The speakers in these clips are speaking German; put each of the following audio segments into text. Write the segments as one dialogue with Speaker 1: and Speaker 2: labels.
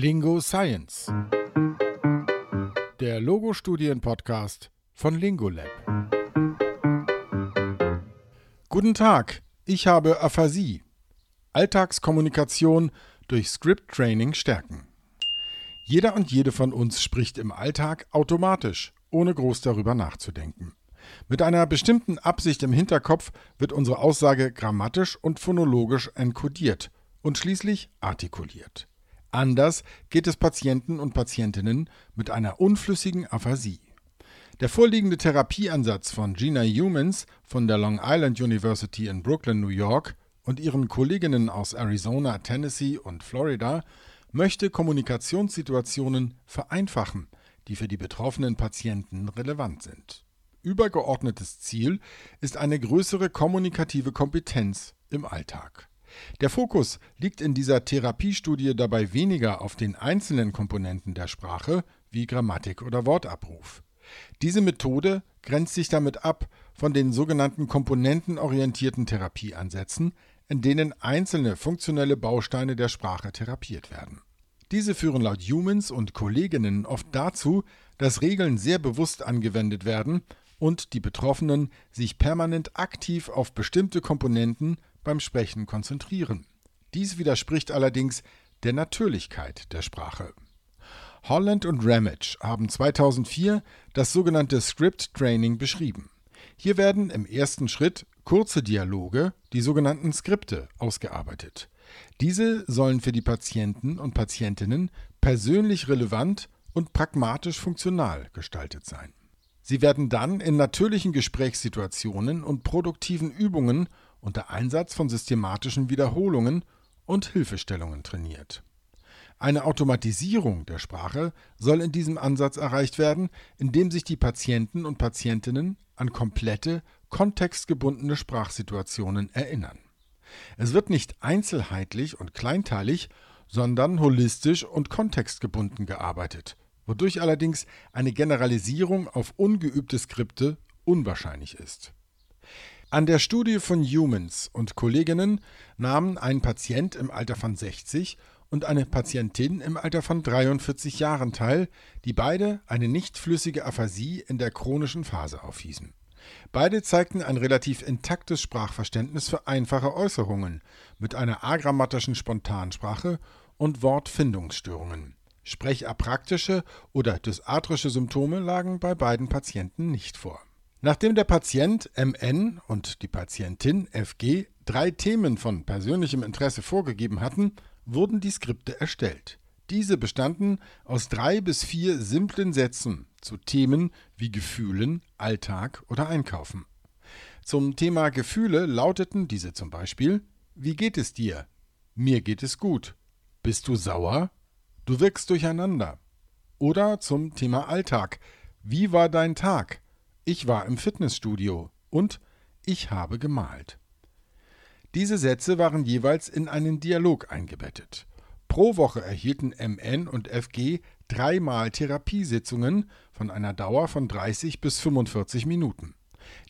Speaker 1: Lingo Science. Der Logo-Studien-Podcast von Lingolab. Guten Tag, ich habe Aphasie. Alltagskommunikation durch Script-Training stärken. Jeder und jede von uns spricht im Alltag automatisch, ohne groß darüber nachzudenken. Mit einer bestimmten Absicht im Hinterkopf wird unsere Aussage grammatisch und phonologisch enkodiert und schließlich artikuliert. Anders geht es Patienten und Patientinnen mit einer unflüssigen Aphasie. Der vorliegende Therapieansatz von Gina Humans von der Long Island University in Brooklyn, New York und ihren Kolleginnen aus Arizona, Tennessee und Florida möchte Kommunikationssituationen vereinfachen, die für die betroffenen Patienten relevant sind. Übergeordnetes Ziel ist eine größere kommunikative Kompetenz im Alltag. Der Fokus liegt in dieser Therapiestudie dabei weniger auf den einzelnen Komponenten der Sprache wie Grammatik oder Wortabruf. Diese Methode grenzt sich damit ab von den sogenannten komponentenorientierten Therapieansätzen, in denen einzelne funktionelle Bausteine der Sprache therapiert werden. Diese führen laut Humans und Kolleginnen oft dazu, dass Regeln sehr bewusst angewendet werden und die Betroffenen sich permanent aktiv auf bestimmte Komponenten beim Sprechen konzentrieren. Dies widerspricht allerdings der Natürlichkeit der Sprache. Holland und Ramage haben 2004 das sogenannte Script Training beschrieben. Hier werden im ersten Schritt kurze Dialoge, die sogenannten Skripte, ausgearbeitet. Diese sollen für die Patienten und Patientinnen persönlich relevant und pragmatisch funktional gestaltet sein. Sie werden dann in natürlichen Gesprächssituationen und produktiven Übungen unter Einsatz von systematischen Wiederholungen und Hilfestellungen trainiert. Eine Automatisierung der Sprache soll in diesem Ansatz erreicht werden, indem sich die Patienten und Patientinnen an komplette, kontextgebundene Sprachsituationen erinnern. Es wird nicht einzelheitlich und kleinteilig, sondern holistisch und kontextgebunden gearbeitet, wodurch allerdings eine Generalisierung auf ungeübte Skripte unwahrscheinlich ist. An der Studie von Humans und Kolleginnen nahmen ein Patient im Alter von 60 und eine Patientin im Alter von 43 Jahren teil, die beide eine nicht flüssige Aphasie in der chronischen Phase aufwiesen. Beide zeigten ein relativ intaktes Sprachverständnis für einfache Äußerungen mit einer agrammatischen Spontansprache und Wortfindungsstörungen. Sprechapraktische oder dysarthrische Symptome lagen bei beiden Patienten nicht vor. Nachdem der Patient MN und die Patientin FG drei Themen von persönlichem Interesse vorgegeben hatten, wurden die Skripte erstellt. Diese bestanden aus drei bis vier simplen Sätzen zu Themen wie Gefühlen, Alltag oder Einkaufen. Zum Thema Gefühle lauteten diese zum Beispiel Wie geht es dir? Mir geht es gut. Bist du sauer? Du wirkst durcheinander. Oder zum Thema Alltag Wie war dein Tag? Ich war im Fitnessstudio und ich habe gemalt. Diese Sätze waren jeweils in einen Dialog eingebettet. Pro Woche erhielten MN und FG dreimal Therapiesitzungen von einer Dauer von 30 bis 45 Minuten.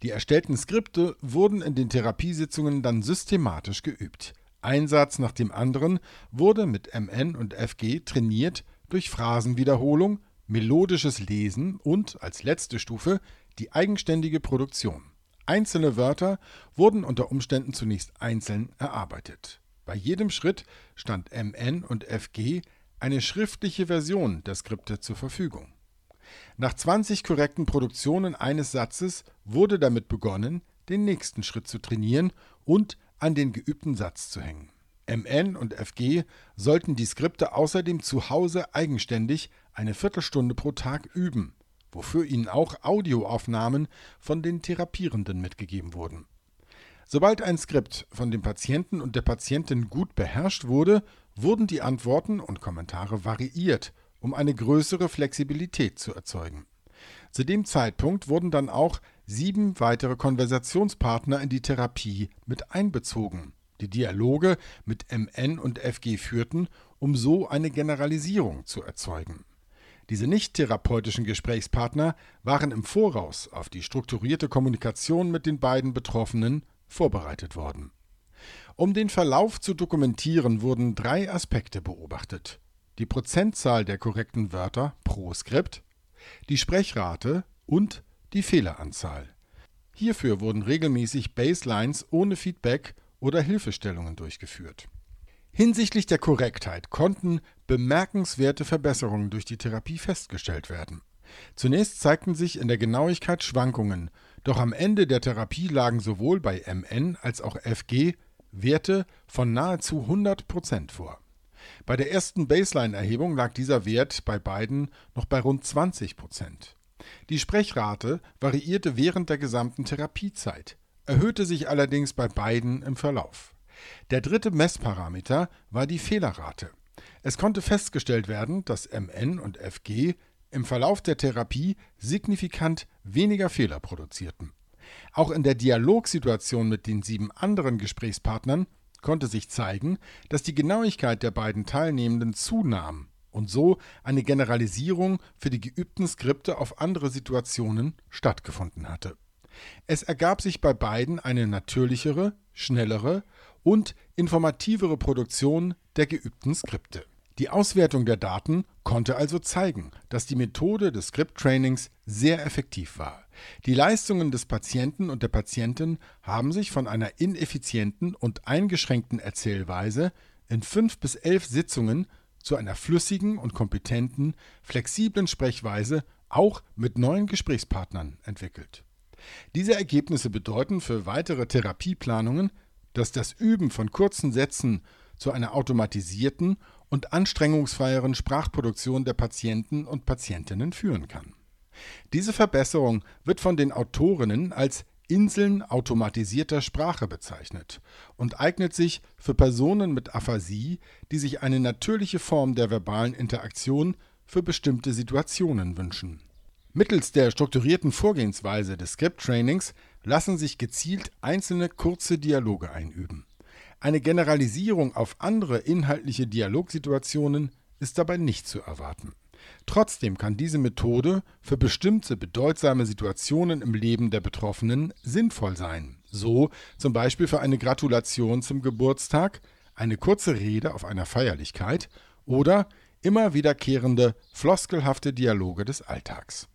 Speaker 1: Die erstellten Skripte wurden in den Therapiesitzungen dann systematisch geübt. Ein Satz nach dem anderen wurde mit MN und FG trainiert durch Phrasenwiederholung, melodisches Lesen und als letzte Stufe die eigenständige Produktion. Einzelne Wörter wurden unter Umständen zunächst einzeln erarbeitet. Bei jedem Schritt stand MN und FG eine schriftliche Version der Skripte zur Verfügung. Nach 20 korrekten Produktionen eines Satzes wurde damit begonnen, den nächsten Schritt zu trainieren und an den geübten Satz zu hängen. MN und FG sollten die Skripte außerdem zu Hause eigenständig eine Viertelstunde pro Tag üben wofür ihnen auch Audioaufnahmen von den Therapierenden mitgegeben wurden. Sobald ein Skript von dem Patienten und der Patientin gut beherrscht wurde, wurden die Antworten und Kommentare variiert, um eine größere Flexibilität zu erzeugen. Zu dem Zeitpunkt wurden dann auch sieben weitere Konversationspartner in die Therapie mit einbezogen, die Dialoge mit MN und FG führten, um so eine Generalisierung zu erzeugen. Diese nicht therapeutischen Gesprächspartner waren im Voraus auf die strukturierte Kommunikation mit den beiden Betroffenen vorbereitet worden. Um den Verlauf zu dokumentieren, wurden drei Aspekte beobachtet. die Prozentzahl der korrekten Wörter pro Skript, die Sprechrate und die Fehleranzahl. Hierfür wurden regelmäßig Baselines ohne Feedback oder Hilfestellungen durchgeführt. Hinsichtlich der Korrektheit konnten bemerkenswerte Verbesserungen durch die Therapie festgestellt werden. Zunächst zeigten sich in der Genauigkeit Schwankungen, doch am Ende der Therapie lagen sowohl bei MN als auch FG Werte von nahezu 100 Prozent vor. Bei der ersten Baseline-Erhebung lag dieser Wert bei beiden noch bei rund 20 Prozent. Die Sprechrate variierte während der gesamten Therapiezeit, erhöhte sich allerdings bei beiden im Verlauf. Der dritte Messparameter war die Fehlerrate. Es konnte festgestellt werden, dass MN und FG im Verlauf der Therapie signifikant weniger Fehler produzierten. Auch in der Dialogsituation mit den sieben anderen Gesprächspartnern konnte sich zeigen, dass die Genauigkeit der beiden Teilnehmenden zunahm und so eine Generalisierung für die geübten Skripte auf andere Situationen stattgefunden hatte. Es ergab sich bei beiden eine natürlichere, schnellere und informativere Produktion der geübten Skripte. Die Auswertung der Daten konnte also zeigen, dass die Methode des Script-Trainings sehr effektiv war. Die Leistungen des Patienten und der Patientin haben sich von einer ineffizienten und eingeschränkten Erzählweise in fünf bis elf Sitzungen zu einer flüssigen und kompetenten, flexiblen Sprechweise auch mit neuen Gesprächspartnern entwickelt. Diese Ergebnisse bedeuten für weitere Therapieplanungen, dass das Üben von kurzen Sätzen zu einer automatisierten und anstrengungsfreieren Sprachproduktion der Patienten und Patientinnen führen kann. Diese Verbesserung wird von den Autorinnen als Inseln automatisierter Sprache bezeichnet und eignet sich für Personen mit Aphasie, die sich eine natürliche Form der verbalen Interaktion für bestimmte Situationen wünschen. Mittels der strukturierten Vorgehensweise des Script-Trainings lassen sich gezielt einzelne kurze Dialoge einüben. Eine Generalisierung auf andere inhaltliche Dialogsituationen ist dabei nicht zu erwarten. Trotzdem kann diese Methode für bestimmte bedeutsame Situationen im Leben der Betroffenen sinnvoll sein. So zum Beispiel für eine Gratulation zum Geburtstag, eine kurze Rede auf einer Feierlichkeit oder immer wiederkehrende floskelhafte Dialoge des Alltags.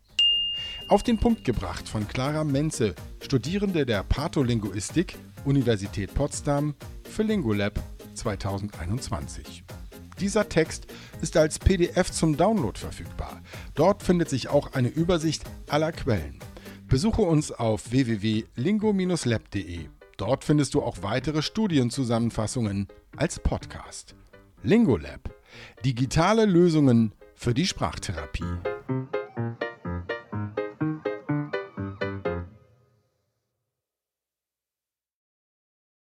Speaker 1: Auf den Punkt gebracht von Clara Menze, Studierende der Patholinguistik, Universität Potsdam, für Lingolab 2021. Dieser Text ist als PDF zum Download verfügbar. Dort findet sich auch eine Übersicht aller Quellen. Besuche uns auf www.lingo-lab.de. Dort findest du auch weitere Studienzusammenfassungen als Podcast. Lingolab. Digitale Lösungen für die Sprachtherapie.